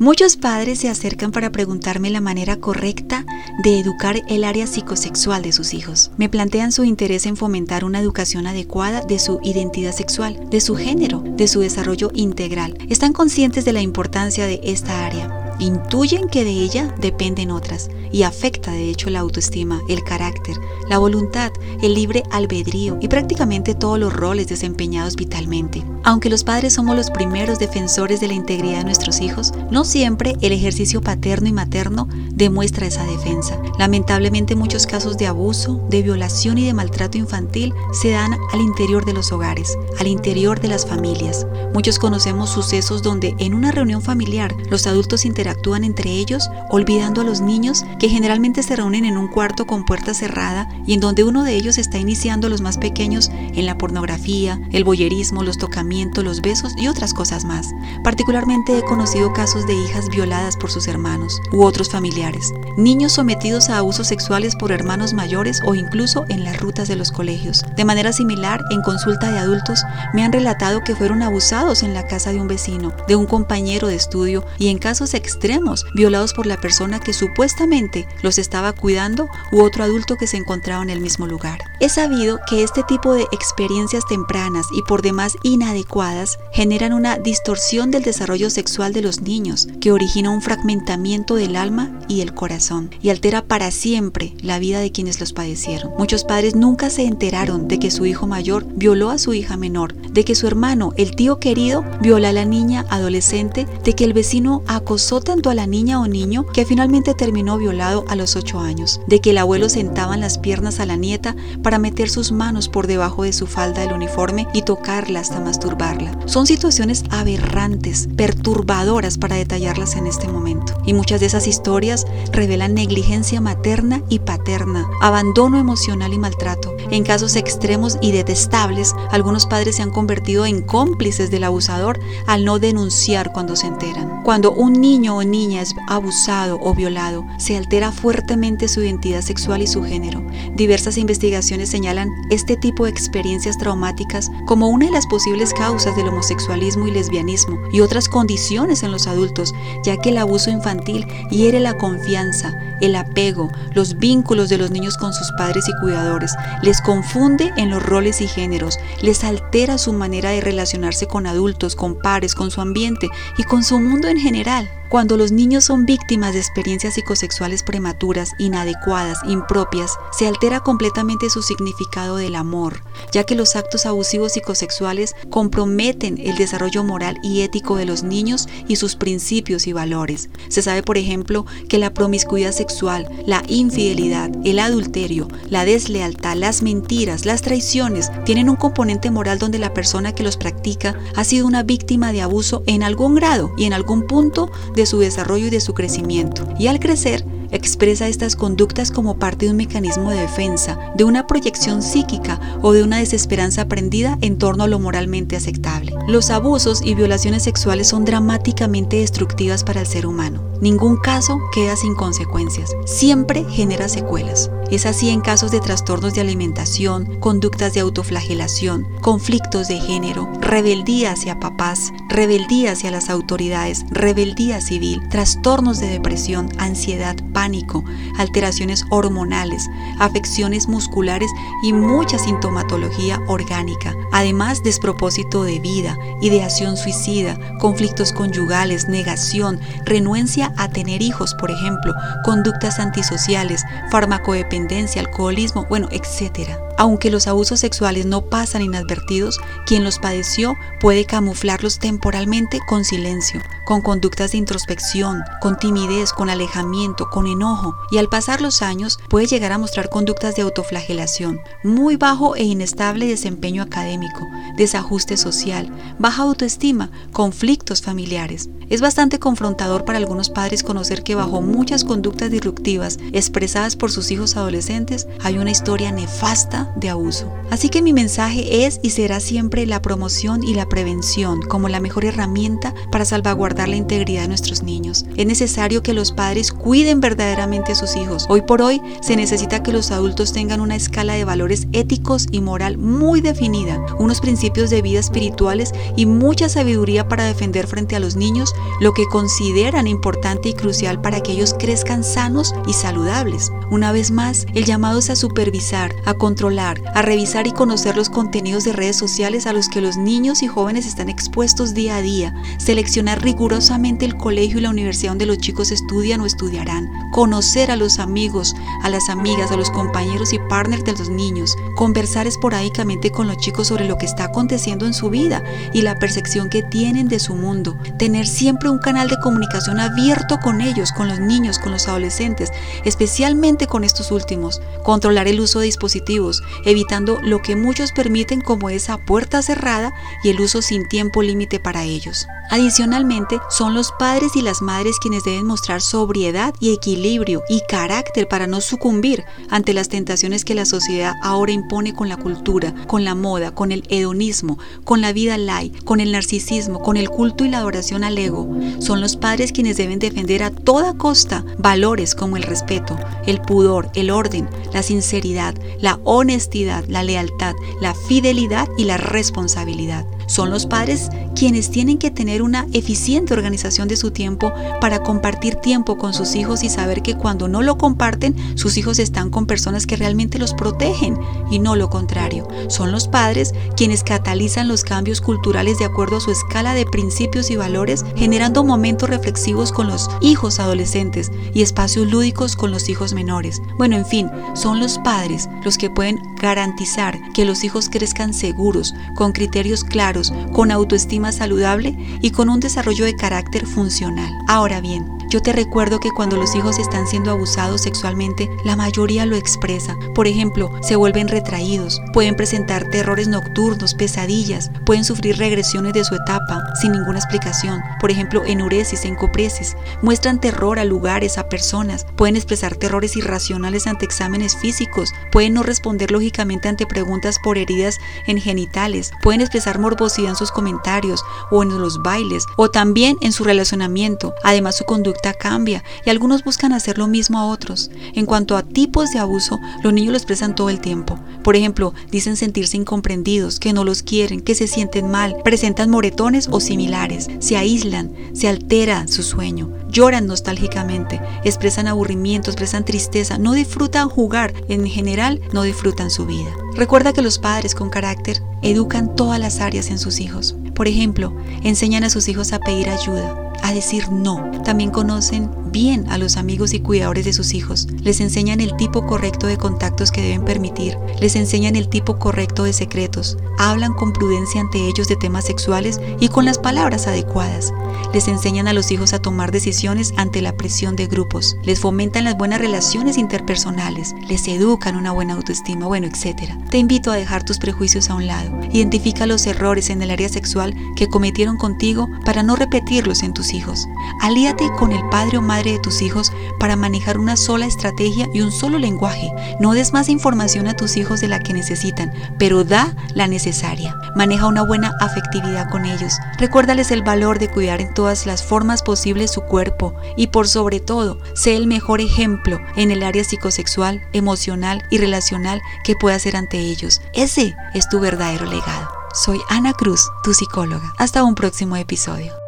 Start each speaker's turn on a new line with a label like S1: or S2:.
S1: Muchos padres se acercan para preguntarme la manera correcta de educar el área psicosexual de sus hijos. Me plantean su interés en fomentar una educación adecuada de su identidad sexual, de su género, de su desarrollo integral. Están conscientes de la importancia de esta área intuyen que de ella dependen otras y afecta de hecho la autoestima, el carácter, la voluntad, el libre albedrío y prácticamente todos los roles desempeñados vitalmente. Aunque los padres somos los primeros defensores de la integridad de nuestros hijos, no siempre el ejercicio paterno y materno demuestra esa defensa. Lamentablemente muchos casos de abuso, de violación y de maltrato infantil se dan al interior de los hogares, al interior de las familias. Muchos conocemos sucesos donde en una reunión familiar los adultos interactúan actúan entre ellos, olvidando a los niños que generalmente se reúnen en un cuarto con puerta cerrada y en donde uno de ellos está iniciando a los más pequeños en la pornografía, el boyerismo, los tocamientos, los besos y otras cosas más. Particularmente he conocido casos de hijas violadas por sus hermanos u otros familiares, niños sometidos a abusos sexuales por hermanos mayores o incluso en las rutas de los colegios. De manera similar, en consulta de adultos, me han relatado que fueron abusados en la casa de un vecino, de un compañero de estudio y en casos extremos extremos, violados por la persona que supuestamente los estaba cuidando u otro adulto que se encontraba en el mismo lugar. Es sabido que este tipo de experiencias tempranas y por demás inadecuadas generan una distorsión del desarrollo sexual de los niños, que origina un fragmentamiento del alma y el corazón y altera para siempre la vida de quienes los padecieron. Muchos padres nunca se enteraron de que su hijo mayor violó a su hija menor, de que su hermano, el tío querido, viola a la niña adolescente, de que el vecino acosó tanto a la niña o niño que finalmente terminó violado a los 8 años, de que el abuelo sentaba en las piernas a la nieta para meter sus manos por debajo de su falda del uniforme y tocarla hasta masturbarla. Son situaciones aberrantes, perturbadoras para detallarlas en este momento. Y muchas de esas historias revelan negligencia materna y paterna, abandono emocional y maltrato. En casos extremos y detestables, algunos padres se han convertido en cómplices del abusador al no denunciar cuando se enteran. Cuando un niño niña es abusado o violado, se altera fuertemente su identidad sexual y su género. Diversas investigaciones señalan este tipo de experiencias traumáticas como una de las posibles causas del homosexualismo y lesbianismo y otras condiciones en los adultos, ya que el abuso infantil hiere la confianza, el apego, los vínculos de los niños con sus padres y cuidadores, confunde en los roles y géneros, les altera su manera de relacionarse con adultos, con pares, con su ambiente y con su mundo en general. Cuando los niños son víctimas de experiencias psicosexuales prematuras, inadecuadas, impropias, se altera completamente su significado del amor, ya que los actos abusivos psicosexuales comprometen el desarrollo moral y ético de los niños y sus principios y valores. Se sabe, por ejemplo, que la promiscuidad sexual, la infidelidad, el adulterio, la deslealtad, las mentiras, las traiciones, tienen un componente moral donde la persona que los practica ha sido una víctima de abuso en algún grado y en algún punto de de su desarrollo y de su crecimiento. Y al crecer, expresa estas conductas como parte de un mecanismo de defensa, de una proyección psíquica o de una desesperanza aprendida en torno a lo moralmente aceptable. Los abusos y violaciones sexuales son dramáticamente destructivas para el ser humano. Ningún caso queda sin consecuencias, siempre genera secuelas. Es así en casos de trastornos de alimentación, conductas de autoflagelación, conflictos de género, rebeldía hacia papás, rebeldía hacia las autoridades, rebeldía civil, trastornos de depresión, ansiedad, pánico, alteraciones hormonales, afecciones musculares y mucha sintomatología orgánica. Además, despropósito de vida, ideación suicida, conflictos conyugales, negación, renuencia a tener hijos, por ejemplo, conductas antisociales, farmacodependencia, alcoholismo, bueno, etcétera. Aunque los abusos sexuales no pasan inadvertidos, quien los padeció puede camuflarlos temporalmente con silencio, con conductas de introspección, con timidez, con alejamiento, con enojo, y al pasar los años puede llegar a mostrar conductas de autoflagelación, muy bajo e inestable desempeño académico, desajuste social, baja autoestima, conflictos familiares. Es bastante confrontador para algunos padres conocer que bajo muchas conductas disruptivas expresadas por sus hijos adolescentes hay una historia nefasta de abuso. Así que mi mensaje es y será siempre la promoción y la prevención como la mejor herramienta para salvaguardar la integridad de nuestros niños. Es necesario que los padres cuiden verdaderamente a sus hijos. Hoy por hoy se necesita que los adultos tengan una escala de valores éticos y moral muy definida, unos principios de vida espirituales y mucha sabiduría para defender frente a los niños lo que consideran importante y crucial para que ellos crezcan sanos y saludables. Una vez más, el llamado es a supervisar, a controlar, a revisar y conocer los contenidos de redes sociales a los que los niños y jóvenes están expuestos día a día, seleccionar rigurosamente el colegio y la universidad donde los chicos estudian o estudiarán, conocer a los amigos, a las amigas, a los compañeros y partners de los niños, conversar esporádicamente con los chicos sobre lo que está aconteciendo en su vida y la percepción que tienen de su mundo, tener siempre un canal de comunicación abierto con ellos, con los niños, con los adolescentes, especialmente con estos últimos, controlar el uso de dispositivos, evitando lo que muchos permiten como esa puerta cerrada y el uso sin tiempo límite para ellos. Adicionalmente, son los padres y las madres quienes deben mostrar sobriedad y equilibrio y carácter para no sucumbir ante las tentaciones que la sociedad ahora impone con la cultura, con la moda, con el hedonismo, con la vida light, con el narcisismo, con el culto y la adoración al ego. Son los padres quienes deben defender a toda costa valores como el respeto, el pudor, el orden, la sinceridad, la honestidad, la lealtad, la fidelidad y la responsabilidad. Son los padres quienes tienen que tener una eficiente organización de su tiempo para compartir tiempo con sus hijos y saber que cuando no lo comparten, sus hijos están con personas que realmente los protegen y no lo contrario. Son los padres quienes catalizan los cambios culturales de acuerdo a su escala de principios y valores, generando momentos reflexivos con los hijos adolescentes y espacios lúdicos con los hijos menores. Bueno, en fin, son los padres los que pueden garantizar que los hijos crezcan seguros, con criterios claros, con autoestima saludable y con un desarrollo de carácter funcional. Ahora bien, yo te recuerdo que cuando los hijos están siendo abusados sexualmente, la mayoría lo expresa. Por ejemplo, se vuelven retraídos, pueden presentar terrores nocturnos, pesadillas, pueden sufrir regresiones de su etapa sin ninguna explicación. Por ejemplo, enuresis, encopresis. Muestran terror a lugares, a personas, pueden expresar terrores irracionales ante exámenes físicos, pueden no responder lógicamente ante preguntas por heridas en genitales, pueden expresar morbosidad en sus comentarios o en los bailes o también en su relacionamiento. Además, su conducta cambia y algunos buscan hacer lo mismo a otros. En cuanto a tipos de abuso, los niños lo expresan todo el tiempo. Por ejemplo, dicen sentirse incomprendidos, que no los quieren, que se sienten mal, presentan moretones o similares, se aíslan, se altera su sueño, lloran nostálgicamente, expresan aburrimiento, expresan tristeza, no disfrutan jugar, en general no disfrutan su vida. Recuerda que los padres con carácter educan todas las áreas en sus hijos. Por ejemplo, enseñan a sus hijos a pedir ayuda, decir no. También conocen bien a los amigos y cuidadores de sus hijos. Les enseñan el tipo correcto de contactos que deben permitir. Les enseñan el tipo correcto de secretos. Hablan con prudencia ante ellos de temas sexuales y con las palabras adecuadas. Les enseñan a los hijos a tomar decisiones ante la presión de grupos. Les fomentan las buenas relaciones interpersonales. Les educan una buena autoestima, bueno, etc. Te invito a dejar tus prejuicios a un lado. Identifica los errores en el área sexual que cometieron contigo para no repetirlos en tus hijos. Alíate con el padre o de tus hijos para manejar una sola estrategia y un solo lenguaje. No des más información a tus hijos de la que necesitan, pero da la necesaria. Maneja una buena afectividad con ellos. Recuérdales el valor de cuidar en todas las formas posibles su cuerpo y por sobre todo, sé el mejor ejemplo en el área psicosexual, emocional y relacional que puedas ser ante ellos. Ese es tu verdadero legado. Soy Ana Cruz, tu psicóloga. Hasta un próximo episodio.